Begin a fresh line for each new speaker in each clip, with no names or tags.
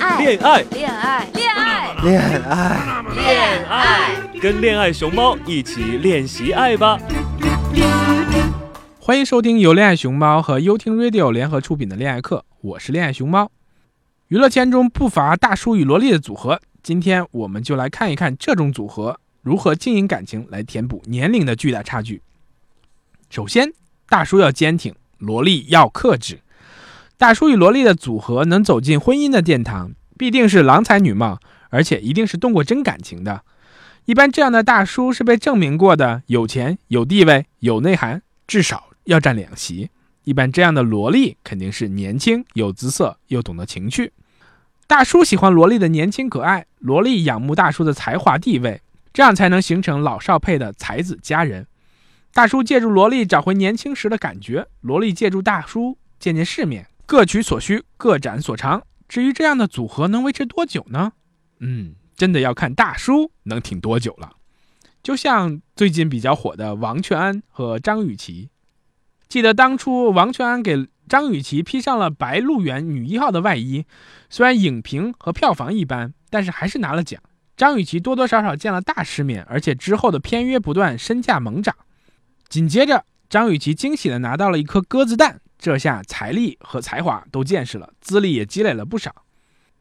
爱，
恋爱，
恋爱，恋爱，
恋爱，
恋爱。
跟恋爱熊猫一起练习爱吧。
欢迎收听由恋爱熊猫和优听 Radio 联合出品的恋爱课，我是恋爱熊猫。娱乐圈中不乏大叔与萝莉的组合，今天我们就来看一看这种组合如何经营感情来填补年龄的巨大差距。首先，大叔要坚挺，萝莉要克制。大叔与萝莉的组合能走进婚姻的殿堂，必定是郎才女貌，而且一定是动过真感情的。一般这样的大叔是被证明过的，有钱、有地位、有内涵，至少要占两席。一般这样的萝莉肯定是年轻、有姿色，又懂得情趣。大叔喜欢萝莉的年轻可爱，萝莉仰慕大叔的才华地位，这样才能形成老少配的才子佳人。大叔借助萝莉找回年轻时的感觉，萝莉借助大叔见见世面，各取所需，各展所长。至于这样的组合能维持多久呢？嗯，真的要看大叔能挺多久了。就像最近比较火的王全安和张雨绮，记得当初王全安给张雨绮披上了《白鹿原女一号》的外衣，虽然影评和票房一般，但是还是拿了奖。张雨绮多多少少见了大世面，而且之后的片约不断，身价猛涨。紧接着，张雨绮惊喜地拿到了一颗鸽子蛋，这下财力和才华都见识了，资历也积累了不少。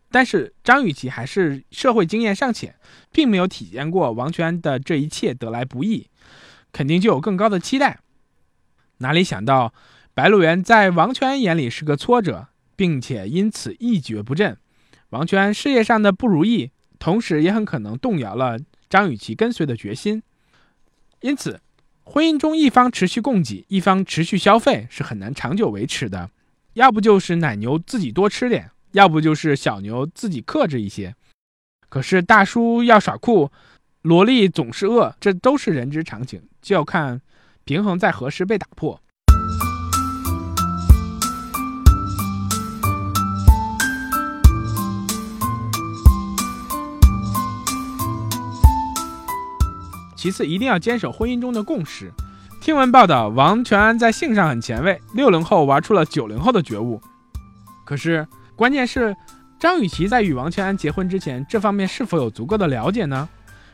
但是张雨绮还是社会经验尚浅，并没有体验过王全安的这一切得来不易，肯定就有更高的期待。哪里想到，白鹿原在王全安眼里是个挫折，并且因此一蹶不振。王全安事业上的不如意，同时也很可能动摇了张雨绮跟随的决心。因此，婚姻中一方持续供给，一方持续消费是很难长久维持的。要不就是奶牛自己多吃点，要不就是小牛自己克制一些。可是大叔要耍酷，萝莉总是饿，这都是人之常情，就要看平衡在何时被打破。其次，一定要坚守婚姻中的共识。听闻报道，王全安在性上很前卫，六零后玩出了九零后的觉悟。可是，关键是张雨绮在与王全安结婚之前，这方面是否有足够的了解呢？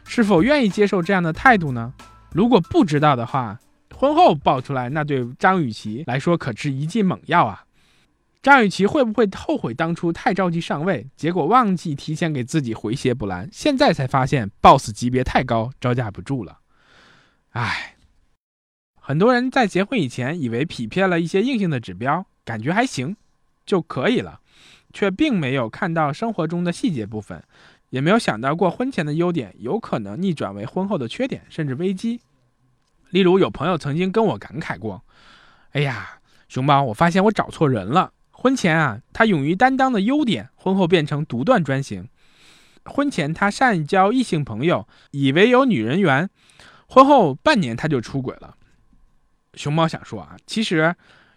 是否愿意接受这样的态度呢？如果不知道的话，婚后爆出来，那对张雨绮来说可是一剂猛药啊！张雨绮会不会后悔当初太着急上位，结果忘记提前给自己回血补蓝，现在才发现 boss 级别太高，招架不住了？唉，很多人在结婚以前以为匹配了一些硬性的指标，感觉还行就可以了，却并没有看到生活中的细节部分，也没有想到过婚前的优点有可能逆转为婚后的缺点，甚至危机。例如，有朋友曾经跟我感慨过：“哎呀，熊猫，我发现我找错人了。婚前啊，他勇于担当的优点，婚后变成独断专行；婚前他善交异性朋友，以为有女人缘，婚后半年他就出轨了。”熊猫想说啊，其实，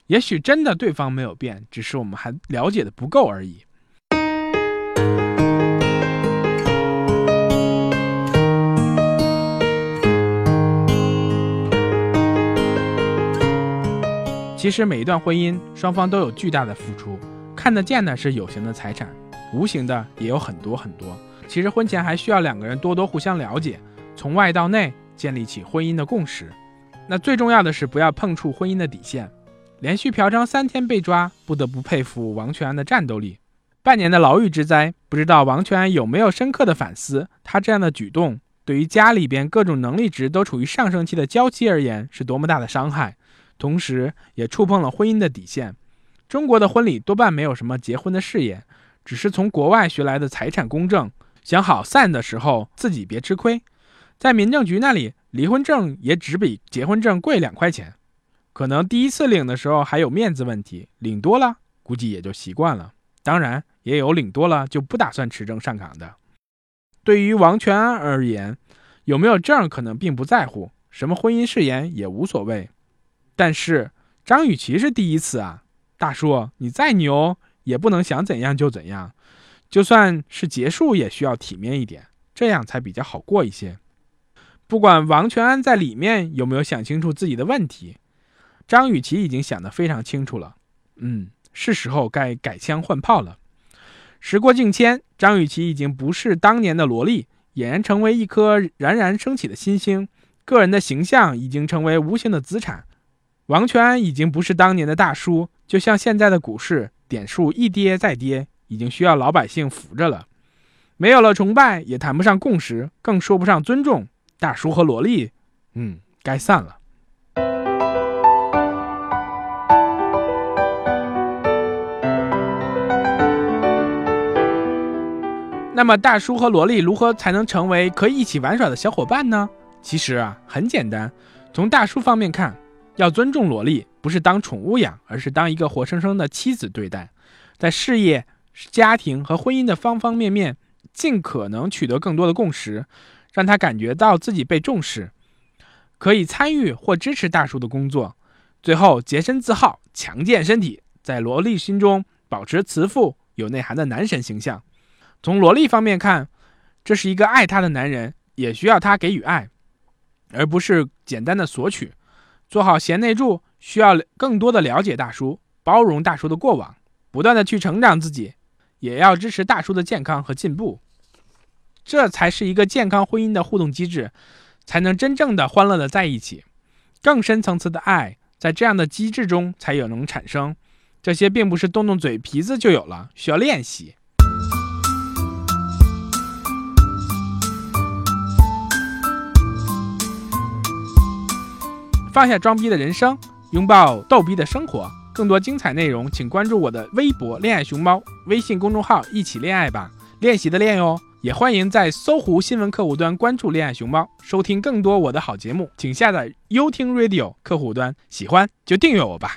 也许真的对方没有变，只是我们还了解的不够而已。其实每一段婚姻，双方都有巨大的付出，看得见的是有形的财产，无形的也有很多很多。其实婚前还需要两个人多多互相了解，从外到内建立起婚姻的共识。那最重要的是不要碰触婚姻的底线。连续嫖娼三天被抓，不得不佩服王全安的战斗力。半年的牢狱之灾，不知道王全安有没有深刻的反思？他这样的举动，对于家里边各种能力值都处于上升期的娇妻而言，是多么大的伤害。同时，也触碰了婚姻的底线。中国的婚礼多半没有什么结婚的誓言，只是从国外学来的财产公证。想好散的时候，自己别吃亏。在民政局那里，离婚证也只比结婚证贵两块钱。可能第一次领的时候还有面子问题，领多了估计也就习惯了。当然，也有领多了就不打算持证上岗的。对于王全安而言，有没有证可能并不在乎，什么婚姻誓言也无所谓。但是张雨绮是第一次啊，大叔，你再牛也不能想怎样就怎样，就算是结束也需要体面一点，这样才比较好过一些。不管王全安在里面有没有想清楚自己的问题，张雨绮已经想得非常清楚了。嗯，是时候该改枪换炮了。时过境迁，张雨绮已经不是当年的萝莉，俨然成为一颗冉冉升起的新星，个人的形象已经成为无形的资产。王全安已经不是当年的大叔，就像现在的股市点数一跌再跌，已经需要老百姓扶着了。没有了崇拜，也谈不上共识，更说不上尊重。大叔和萝莉，嗯，该散了。那么，大叔和萝莉如何才能成为可以一起玩耍的小伙伴呢？其实啊，很简单。从大叔方面看，要尊重萝莉，不是当宠物养，而是当一个活生生的妻子对待，在事业、家庭和婚姻的方方面面，尽可能取得更多的共识，让他感觉到自己被重视，可以参与或支持大叔的工作。最后洁身自好，强健身体，在萝莉心中保持慈父、有内涵的男神形象。从萝莉方面看，这是一个爱她的男人，也需要她给予爱，而不是简单的索取。做好贤内助，需要更多的了解大叔，包容大叔的过往，不断的去成长自己，也要支持大叔的健康和进步。这才是一个健康婚姻的互动机制，才能真正的欢乐的在一起。更深层次的爱，在这样的机制中才有能产生。这些并不是动动嘴皮子就有了，需要练习。放下装逼的人生，拥抱逗逼的生活。更多精彩内容，请关注我的微博“恋爱熊猫”微信公众号，一起恋爱吧，练习的练哟。也欢迎在搜狐新闻客户端关注“恋爱熊猫”，收听更多我的好节目。请下载优听 Radio 客户端，喜欢就订阅我吧。